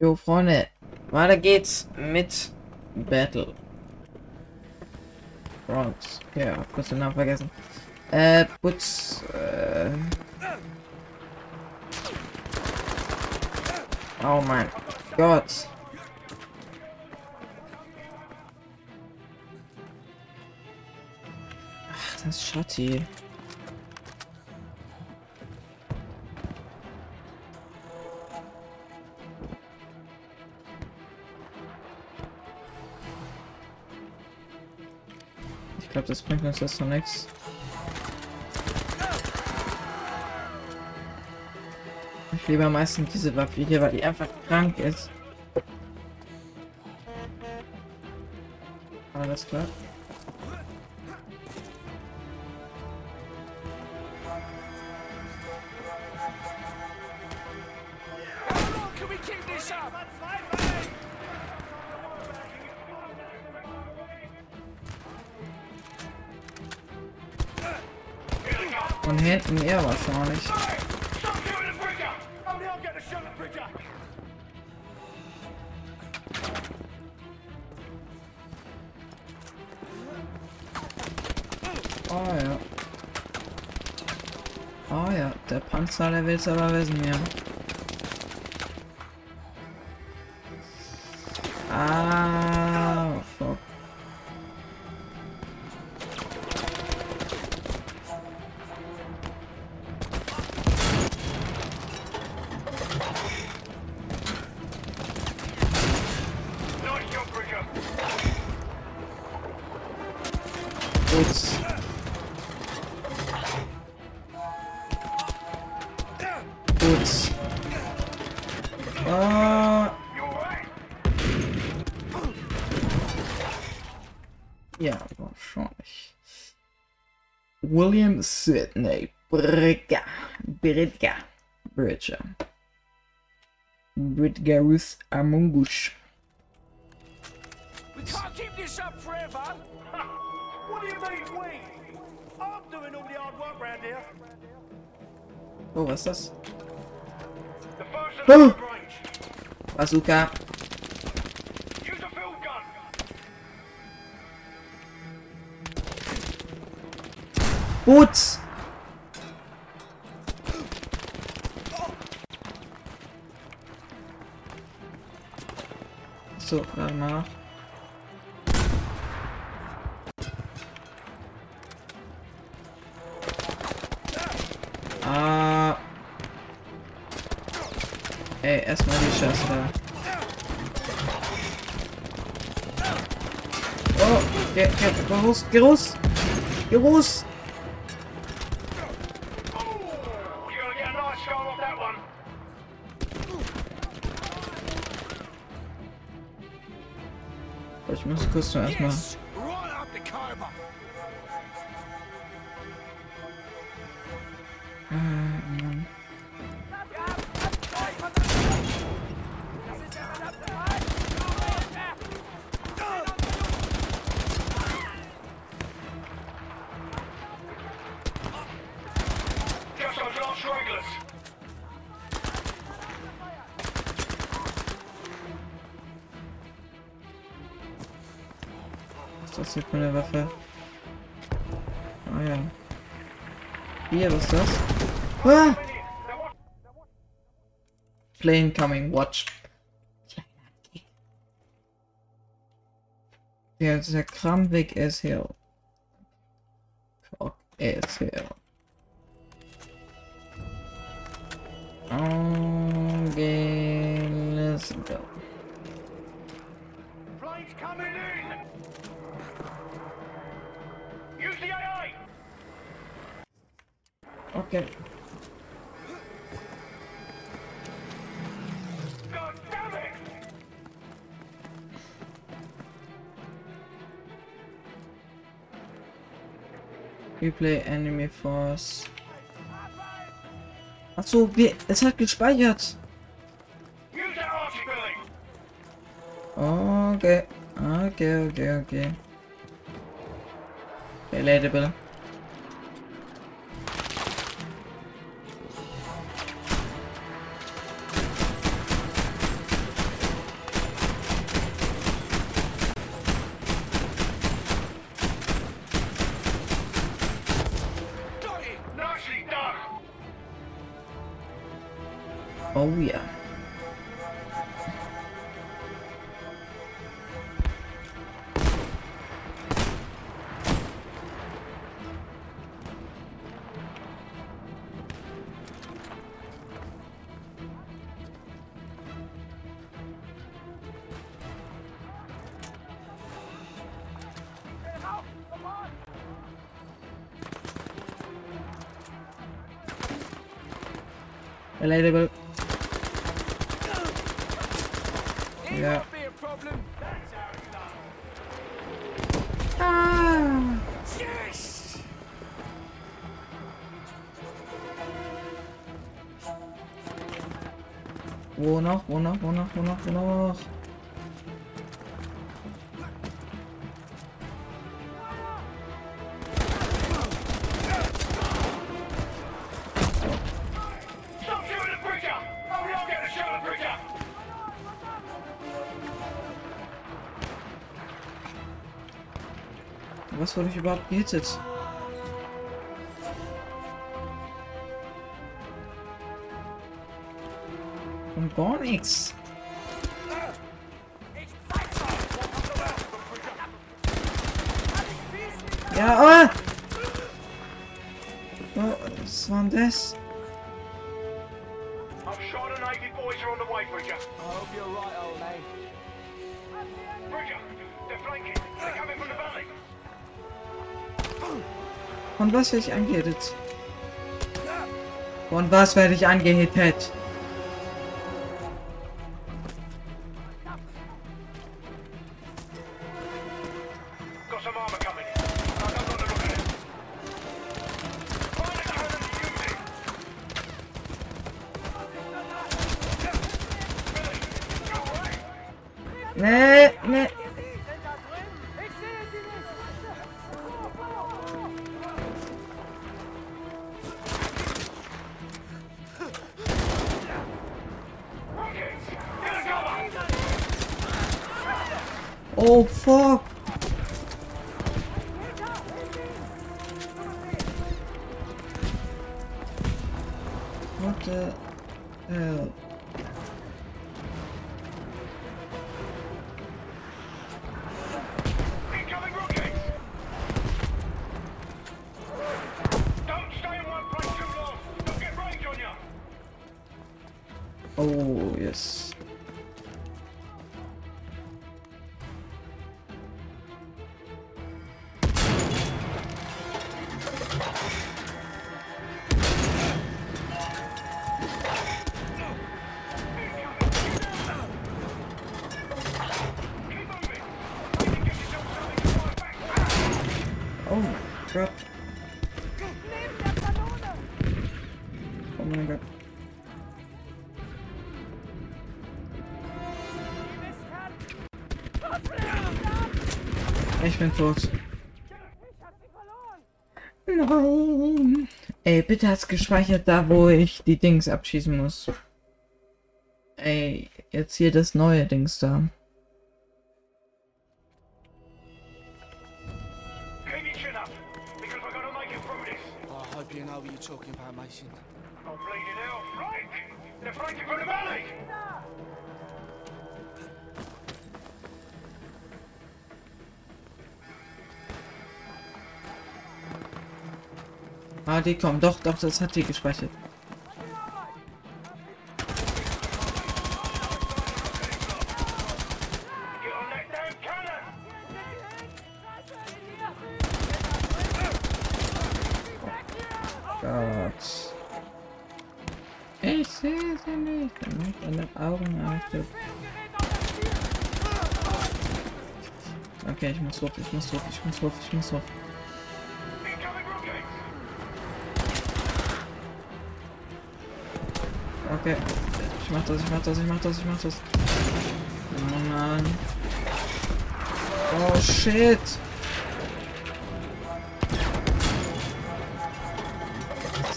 Jo, Freunde, weiter geht's mit Battle. Bronx. Okay, hab kurz den Namen vergessen. Äh, Putz, äh... Oh mein Gott. Ach, das ist Schotti. Glaube, das bringt uns jetzt noch nichts. Ich liebe am meisten diese Waffe hier, weil die einfach krank ist. Alles klar. The shot at bridger! Oh ja. Oh ja, der Panzer, der will's aber wissen, ja. Ah, You alright? ja, wahrscheinlich. William Sidney Bridger. Bridger. Bridger. Bridgerus Amungush. We can't keep this up forever! What do you mean, we? I'm doing all the hard work round here. Oh, was ist das? The first Oh. of the range. Bazooka. Use a field gun! Boots. So, warte mal. Ey, erstmal die Scheiße da. Oh, geh, geh, geh raus, geh raus! Geh raus! Ich muss kurz nur erstmal. Das hier für eine Waffe? Ah ja. Hier, was ist das? Ah! Plane coming, watch. Der, der Kramweg ist hier. Cock ist hier. Okay, let's go. Okay. It! Replay Enemy Force. Achso, wir, es hat gespeichert. Okay. Okay, okay, okay. Oh it's done. Ah. Yes! Wo noch? Wo noch? Wo Was wurde ich überhaupt gehittet? Und gar nichts. Ja, oh! Oh, was war denn das? I'm sure the Navy boys are on the way, Bridger. I hope you're right, old man. Bridger, they're flanking. They're coming from the valley. Von was werde ich angehittet? Von was werde ich angehittet? Oh, fuck. What the hell? Incoming rockets. God. Oh mein Gott. Ich bin tot. Nein. Ey, bitte hat's gespeichert da, wo ich die Dings abschießen muss. Ey, jetzt hier das neue Dings da. Talking about, Mason. I'm bleeding out. Right! They're flanking from the valley! Ah, die kommen. Doch, doch, das hat die gespeichert. Sehe sie nicht. Den Augen achtet. Okay, ich muss hoch, ich muss hoch, ich muss hoch, ich muss hoch. Okay. Ich mach das, ich mach das, ich mach das, ich mach das. Oh Mann. Oh shit.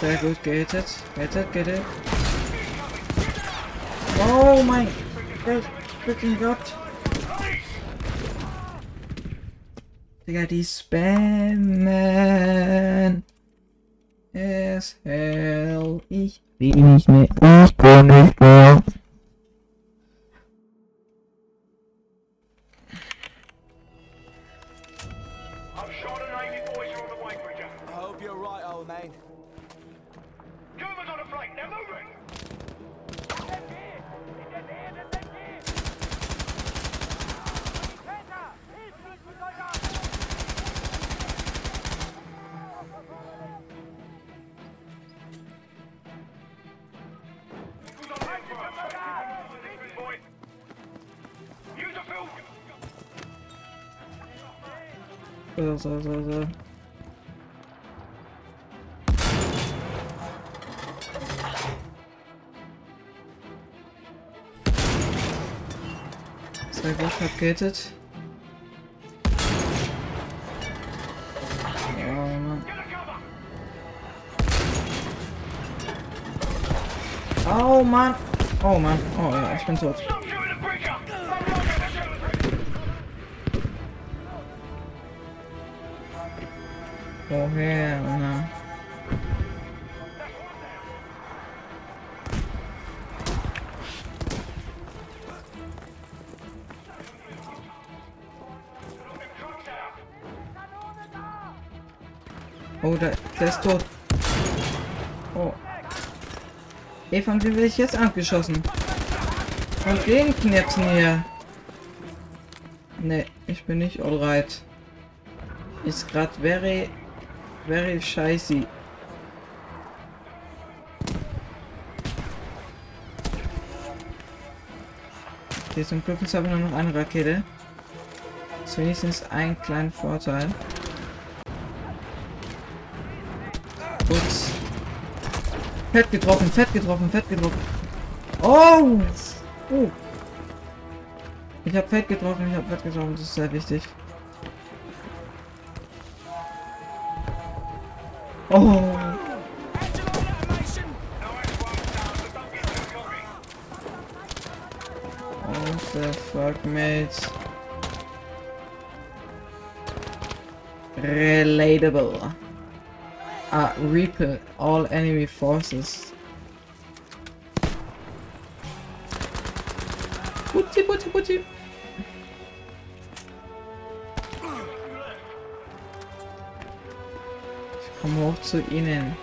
Sehr gut, gehittet. Gehittet, gehittet. Oh mein Gott. Digga, die spammen. as hell. Ich will nicht mehr. Ich kann nicht mehr. So, so, so, so. Sehr gut, hab gehittet. Oh Mann. Oh Mann. Oh ja, ich bin tot. Woher? Na. Oh, der, der ist tot. Oh. Ey, von wem werde ich jetzt abgeschossen? Von den Knäpsen hier. Ne, ich bin nicht alright. Ist grad very, very scheiße. Okay, zum Glück ist aber nur noch eine Rakete. Das ist wenigstens ein kleiner Vorteil. Ups. Fett getroffen, fett getroffen, fett getroffen. Oh! oh. Ich habe fett getroffen, ich habe fett getroffen, das ist sehr wichtig. Oh. What the fuck, mates? Relatable. Uh, repel all enemy forces. Booty, booty, booty. Ich komme hoch zu Ihnen.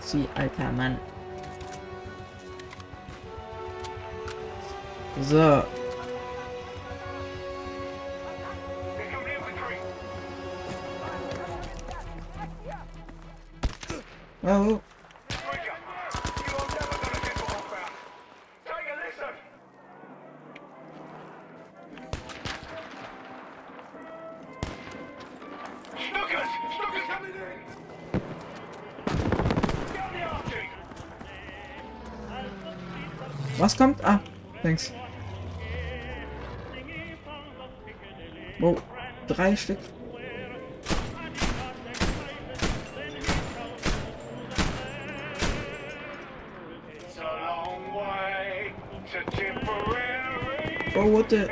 Sie alter Mann. So. Oh. Was kommt? Ah, thanks. Oh, drei Stück. Oh, what the...